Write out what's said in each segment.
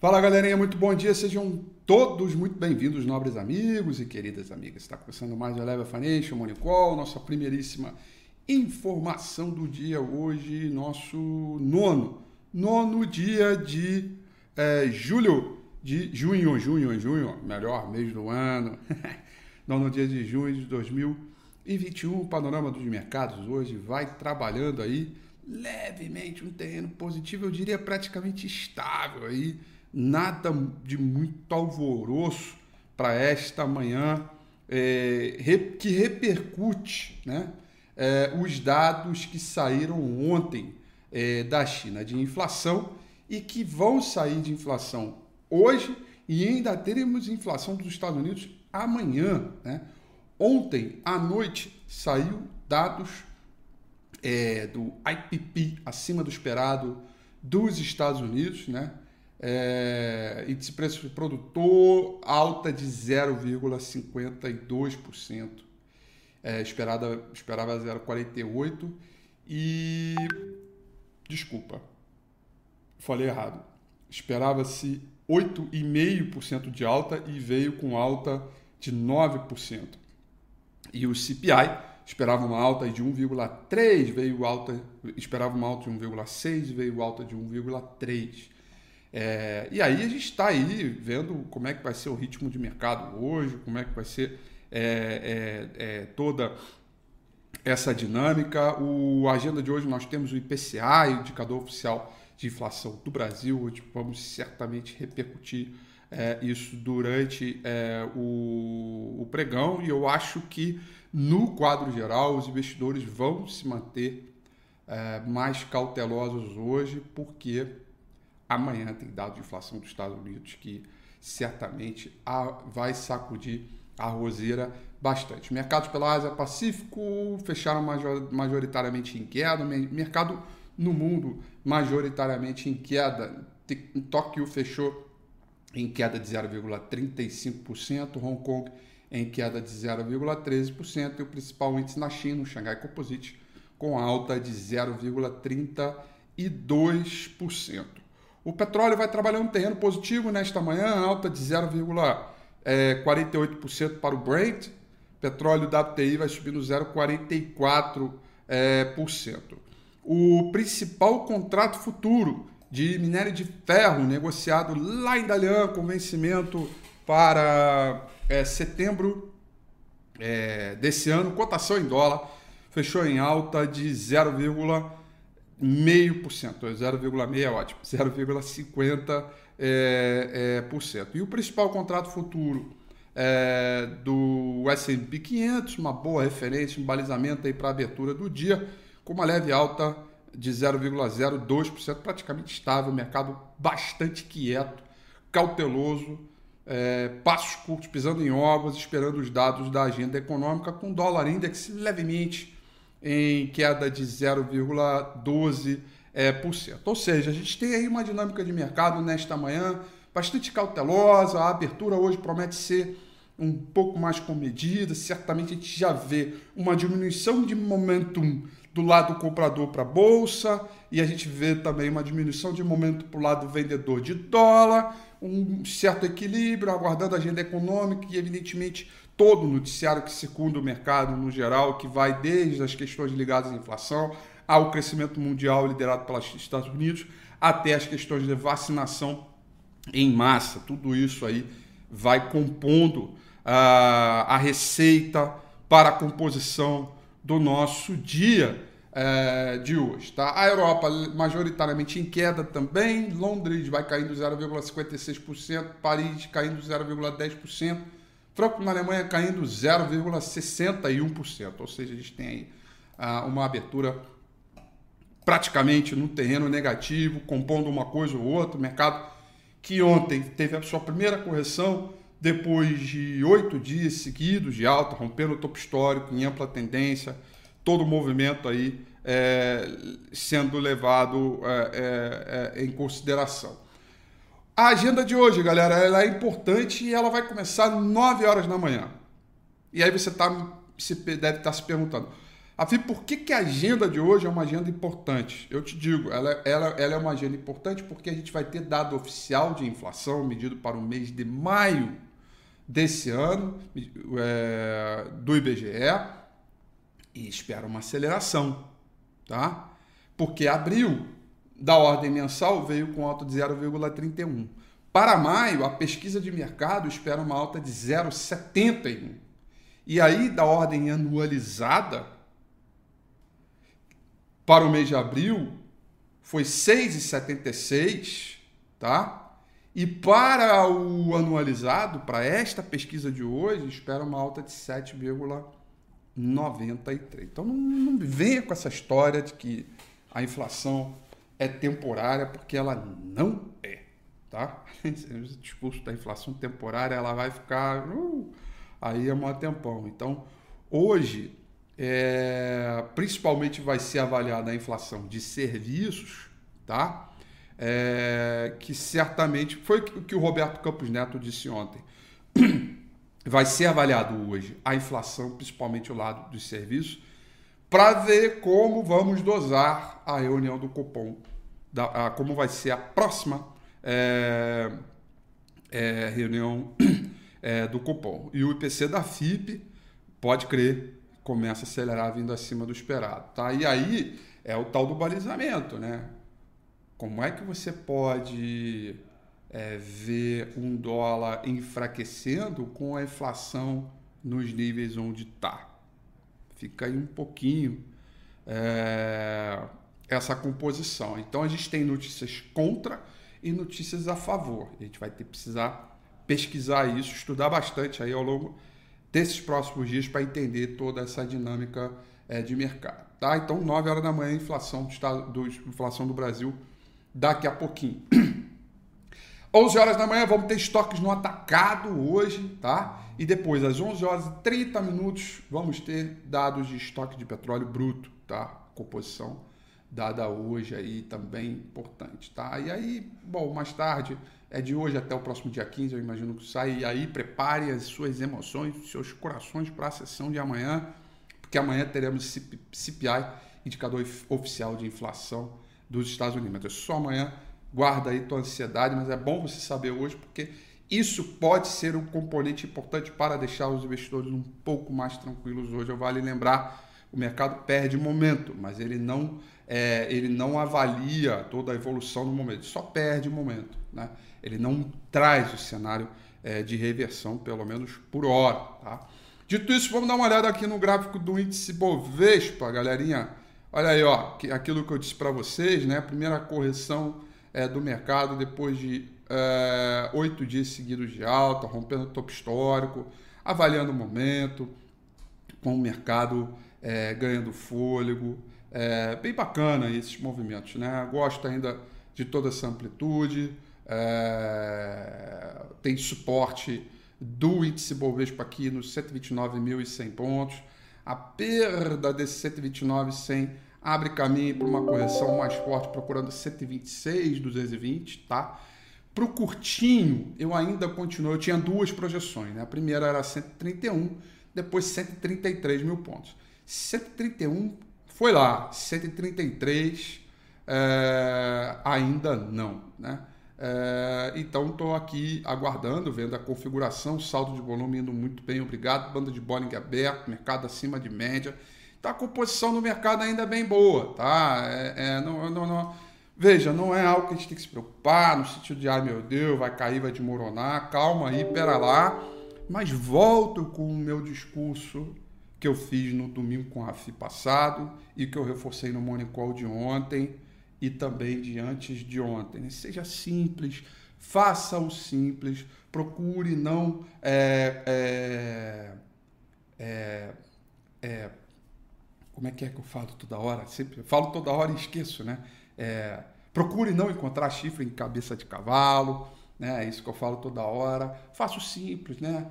Fala galerinha, muito bom dia, sejam todos muito bem-vindos, nobres amigos e queridas amigas. Está começando mais o Eleva Financial Monicol, nossa primeiríssima informação do dia hoje, nosso nono, nono dia de é, julho, de junho, junho, junho, melhor mês do ano, nono dia de junho de 2021. O panorama dos mercados hoje vai trabalhando aí levemente um terreno positivo, eu diria praticamente estável aí nada de muito alvoroço para esta manhã é, que repercute né, é, os dados que saíram ontem é, da China de inflação e que vão sair de inflação hoje e ainda teremos inflação dos Estados Unidos amanhã. Né? Ontem à noite saiu dados é, do IPP acima do esperado dos Estados Unidos, né? É, índice de preço do produtor alta de 0,52%. É, esperada, esperava 0,48% e. Desculpa, falei errado. Esperava-se 8,5% de alta e veio com alta de 9%. E o CPI esperava uma alta de 1,3, veio alta, esperava uma alta de 1,6, veio alta de 1,3. É, e aí a gente está aí vendo como é que vai ser o ritmo de mercado hoje, como é que vai ser é, é, é toda essa dinâmica. O a agenda de hoje nós temos o IPCA, indicador oficial de inflação do Brasil, onde vamos certamente repercutir é, isso durante é, o, o pregão. E eu acho que no quadro geral os investidores vão se manter mais cautelosos hoje, porque Amanhã tem dado de inflação dos Estados Unidos que certamente vai sacudir a roseira bastante. Mercados pela Ásia Pacífico fecharam majoritariamente em queda, mercado no mundo majoritariamente em queda. Tóquio fechou em queda de 0,35%, Hong Kong em queda de 0,13% e o principal índice na China, o Xangai Composite, com alta de 0,32%. O petróleo vai trabalhando um terreno positivo nesta manhã, alta de 0,48% para o Brent. Petróleo WTI vai subindo 0,44%. É, o principal contrato futuro de minério de ferro negociado lá em Dalian com vencimento para é, setembro é, desse ano, cotação em dólar, fechou em alta de 0,48% meio por cento, 0,6 é ótimo, 0,50 é, é, por cento. E o principal contrato futuro é, do S&P 500, uma boa referência, um balizamento aí para a abertura do dia, com uma leve alta de 0,02%, praticamente estável, mercado bastante quieto, cauteloso, é, passos curtos, pisando em ovos, esperando os dados da agenda econômica, com dólar index levemente em queda de 0,12%. É, por cento. Ou seja, a gente tem aí uma dinâmica de mercado nesta manhã bastante cautelosa. A abertura hoje promete ser um pouco mais comedida. Certamente a gente já vê uma diminuição de momentum do lado comprador para a bolsa e a gente vê também uma diminuição de momento para o lado vendedor de dólar, um certo equilíbrio, aguardando a agenda econômica e, evidentemente, todo o noticiário que circunda o mercado no geral, que vai desde as questões ligadas à inflação, ao crescimento mundial liderado pelos Estados Unidos, até as questões de vacinação em massa. Tudo isso aí vai compondo uh, a receita para a composição do nosso dia uh, de hoje. Tá? A Europa majoritariamente em queda também, Londres vai caindo 0,56%, Paris caindo 0,10%. Franco na Alemanha caindo 0,61%, ou seja, a gente tem aí ah, uma abertura praticamente no terreno negativo, compondo uma coisa ou outra. Mercado que ontem teve a sua primeira correção depois de oito dias seguidos de alta, rompendo o topo histórico em ampla tendência, todo o movimento aí é, sendo levado é, é, em consideração. A agenda de hoje, galera, ela é importante e ela vai começar 9 horas da manhã. E aí você tá, se, deve estar tá se perguntando, Afim, por que, que a agenda de hoje é uma agenda importante? Eu te digo, ela, ela, ela é uma agenda importante porque a gente vai ter dado oficial de inflação medido para o mês de maio desse ano, é, do IBGE, e espera uma aceleração, tá? Porque abril, da ordem mensal, veio com alta de 0,31. Para maio, a pesquisa de mercado espera uma alta de 0,71. E aí, da ordem anualizada, para o mês de abril foi 6,76, tá? E para o anualizado, para esta pesquisa de hoje, espera uma alta de 7,93. Então não, não venha com essa história de que a inflação é temporária, porque ela não é, tá? O discurso da inflação temporária, ela vai ficar uh, aí é um tempão. Então, hoje é, principalmente vai ser avaliada a inflação de serviços, tá? É, que certamente foi o que o Roberto Campos Neto disse ontem. Vai ser avaliado hoje a inflação, principalmente o lado dos serviços, para ver como vamos dosar a reunião do cupom, da, a, como vai ser a próxima é, é reunião é, do cupom. E o IPC da FIP, pode crer, começa a acelerar vindo acima do esperado, tá? E aí é o tal do balizamento, né? Como é que você pode é, ver um dólar enfraquecendo com a inflação nos níveis onde está? Fica aí um pouquinho é, essa composição. Então a gente tem notícias contra e notícias a favor. A gente vai ter que precisar pesquisar isso, estudar bastante aí ao longo desses próximos dias para entender toda essa dinâmica é, de mercado. Tá? Então, 9 horas da manhã, inflação do, estado, do, inflação do Brasil daqui a pouquinho. 11 horas da manhã vamos ter estoques no atacado hoje, tá? E depois, às 11 horas e 30 minutos, vamos ter dados de estoque de petróleo bruto, tá? Composição dada hoje aí também importante, tá? E aí, bom, mais tarde é de hoje até o próximo dia 15, eu imagino que sai. E aí prepare as suas emoções, seus corações para a sessão de amanhã, porque amanhã teremos CPI, indicador oficial de inflação dos Estados Unidos. Mas é só amanhã, guarda aí tua ansiedade, mas é bom você saber hoje, porque isso pode ser um componente importante para deixar os investidores um pouco mais tranquilos hoje. Vale lembrar, o mercado perde momento, mas ele não, é, ele não avalia toda a evolução no momento, só perde momento. Né? ele não traz o cenário é, de reversão, pelo menos por hora. Tá? Dito isso, vamos dar uma olhada aqui no gráfico do índice Bovespa, galerinha. Olha aí, ó, que, aquilo que eu disse para vocês, né? Primeira correção é, do mercado depois de é, oito dias seguidos de alta, rompendo o topo histórico, avaliando o momento, com o mercado é, ganhando fôlego. É, bem bacana esses movimentos, né? Gosto ainda de toda essa amplitude é, tem suporte do índice Bovespa aqui nos 129.100 pontos. A perda desse 129.100 abre caminho para uma correção mais forte, procurando 126.220, tá? Para o curtinho, eu ainda continuo. Eu tinha duas projeções, né? A primeira era 131, depois 133 mil pontos. 131 foi lá, 133 é, ainda não, né? É, então estou aqui aguardando, vendo a configuração, saldo de volume indo muito bem, obrigado. Banda de Bolling aberto, mercado acima de média. Então a composição do mercado ainda bem boa, tá? É, é, não, não, não, veja, não é algo que a gente tem que se preocupar no sentido de, ai meu Deus, vai cair, vai desmoronar. Calma aí, pera lá. Mas volto com o meu discurso que eu fiz no domingo com a FI passado e que eu reforcei no Morning Call de ontem e também de antes de ontem. Seja simples, faça o simples, procure não é, é, é, é, como é que é que eu falo toda hora? Sempre falo toda hora e esqueço, né? É, procure não encontrar chifre em cabeça de cavalo, né? É isso que eu falo toda hora. Faça o simples, né?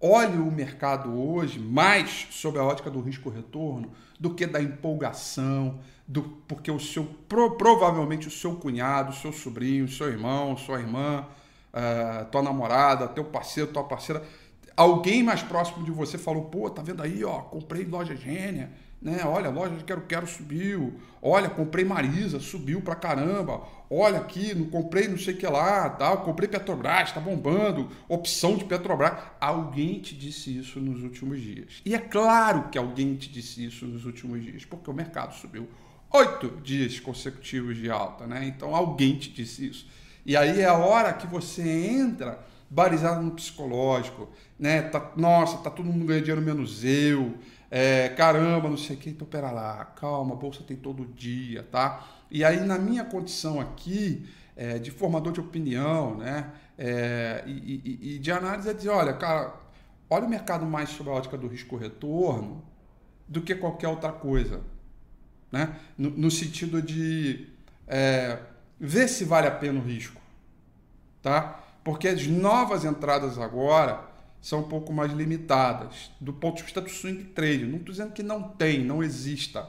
Olhe o mercado hoje mais sob a ótica do risco-retorno do que da empolgação, do, porque o seu pro, provavelmente o seu cunhado, o seu sobrinho, o seu irmão, sua irmã, uh, tua namorada, teu parceiro, tua parceira, alguém mais próximo de você falou, pô, tá vendo aí, ó, comprei loja gênia. Né? Olha, loja de Quero Quero subiu. Olha, comprei Marisa, subiu pra caramba. Olha aqui, não comprei não sei o que lá, tal. Comprei Petrobras, tá bombando. Opção de Petrobras. Alguém te disse isso nos últimos dias. E é claro que alguém te disse isso nos últimos dias, porque o mercado subiu oito dias consecutivos de alta, né? Então alguém te disse isso. E aí é a hora que você entra barizado no psicológico, né? Tá, nossa, tá todo mundo ganhando dinheiro menos eu é, caramba, não sei o que, então pera lá, calma, bolsa tem todo dia, tá? E aí, na minha condição aqui, é, de formador de opinião, né, é, e, e, e, de análise, é dizer, olha, cara, olha o mercado mais sob a ótica do risco-retorno do que qualquer outra coisa, né? No, no sentido de é, ver se vale a pena o risco, tá? Porque as novas entradas agora são um pouco mais limitadas do ponto de vista do swing trade. Não estou dizendo que não tem, não exista,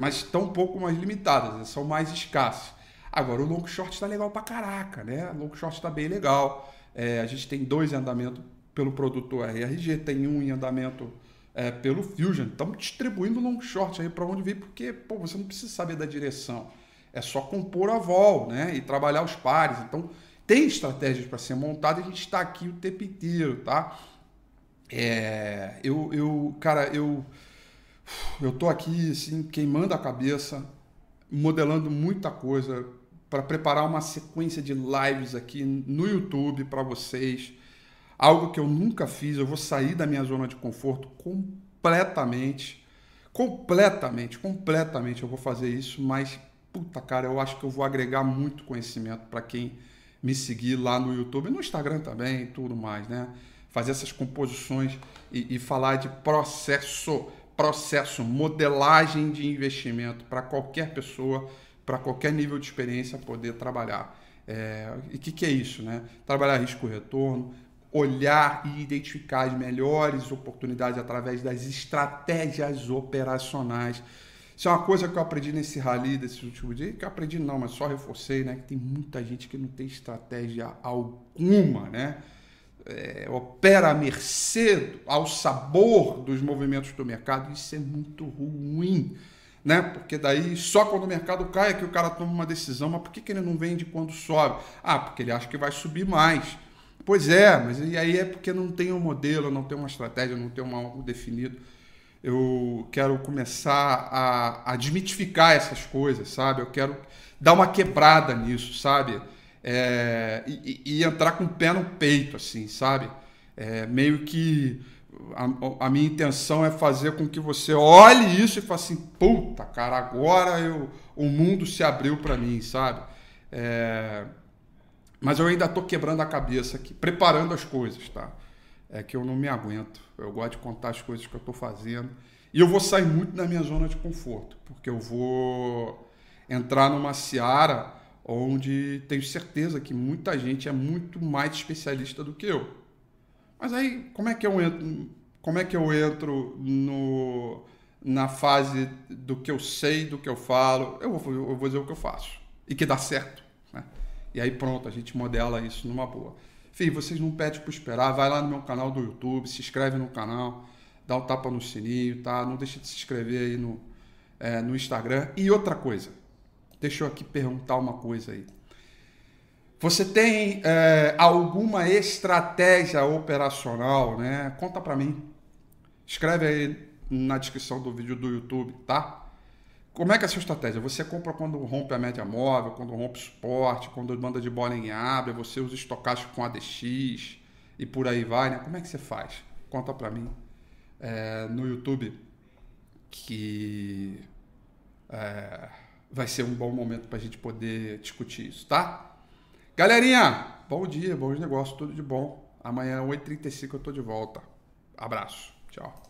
mas estão um pouco mais limitadas, são mais escassas. Agora, o long short está legal para caraca, né? O long short está bem legal. É, a gente tem dois em andamento pelo produto RRG, tem um em andamento é, pelo Fusion. Estamos distribuindo long short aí para onde vir, porque pô, você não precisa saber da direção. É só compor a vol né? e trabalhar os pares. Então, tem estratégias para ser montada a gente está aqui o tempo inteiro, tá? É, eu, eu, cara, eu, eu tô aqui assim queimando a cabeça, modelando muita coisa para preparar uma sequência de lives aqui no YouTube para vocês. Algo que eu nunca fiz, eu vou sair da minha zona de conforto completamente. Completamente, completamente eu vou fazer isso, mas puta cara, eu acho que eu vou agregar muito conhecimento para quem me seguir lá no YouTube, no Instagram também, tudo mais, né? fazer essas composições e, e falar de processo, processo, modelagem de investimento para qualquer pessoa, para qualquer nível de experiência poder trabalhar. É, e o que, que é isso? Né? Trabalhar risco-retorno, olhar e identificar as melhores oportunidades através das estratégias operacionais. Isso é uma coisa que eu aprendi nesse rally desses últimos dias, que eu aprendi não, mas só reforcei, né? Que tem muita gente que não tem estratégia alguma, né? é, opera à mercê, ao sabor dos movimentos do mercado, isso é muito ruim. Né? Porque daí só quando o mercado cai é que o cara toma uma decisão, mas por que, que ele não vende quando sobe? Ah, porque ele acha que vai subir mais. Pois é, mas e aí é porque não tem um modelo, não tem uma estratégia, não tem um algo definido. Eu quero começar a, a desmitificar essas coisas, sabe? Eu quero dar uma quebrada nisso, sabe? é, e, e, entrar com o pé no peito, assim, sabe? É, meio que a, a, minha intenção é fazer com que você olhe isso e fale assim, puta, cara, agora eu, o mundo se abriu para mim, sabe? É, mas eu ainda estou quebrando a cabeça aqui, preparando as coisas, tá? É que eu não me aguento. Eu gosto de contar as coisas que eu estou fazendo. E eu vou sair muito da minha zona de conforto, porque eu vou entrar numa seara onde tenho certeza que muita gente é muito mais especialista do que eu. Mas aí, como é que eu entro, como é que eu entro no, na fase do que eu sei, do que eu falo? Eu vou, eu vou dizer o que eu faço e que dá certo. Né? E aí pronto, a gente modela isso numa boa. Enfim, vocês não pedem para esperar, vai lá no meu canal do YouTube, se inscreve no canal, dá um tapa no sininho, tá? Não deixa de se inscrever aí no, é, no Instagram. E outra coisa, Deixa eu aqui perguntar uma coisa aí. Você tem é, alguma estratégia operacional, né? Conta para mim. Escreve aí na descrição do vídeo do YouTube, tá? Como é que é a sua estratégia? Você compra quando rompe a média móvel, quando rompe o suporte, quando manda de bola em abre, você usa estocástico com ADX e por aí vai, né? Como é que você faz? Conta para mim é, no YouTube que é, vai ser um bom momento para a gente poder discutir isso, tá? Galerinha, bom dia, bons negócios, tudo de bom. Amanhã, 8h35, eu tô de volta. Abraço. Tchau.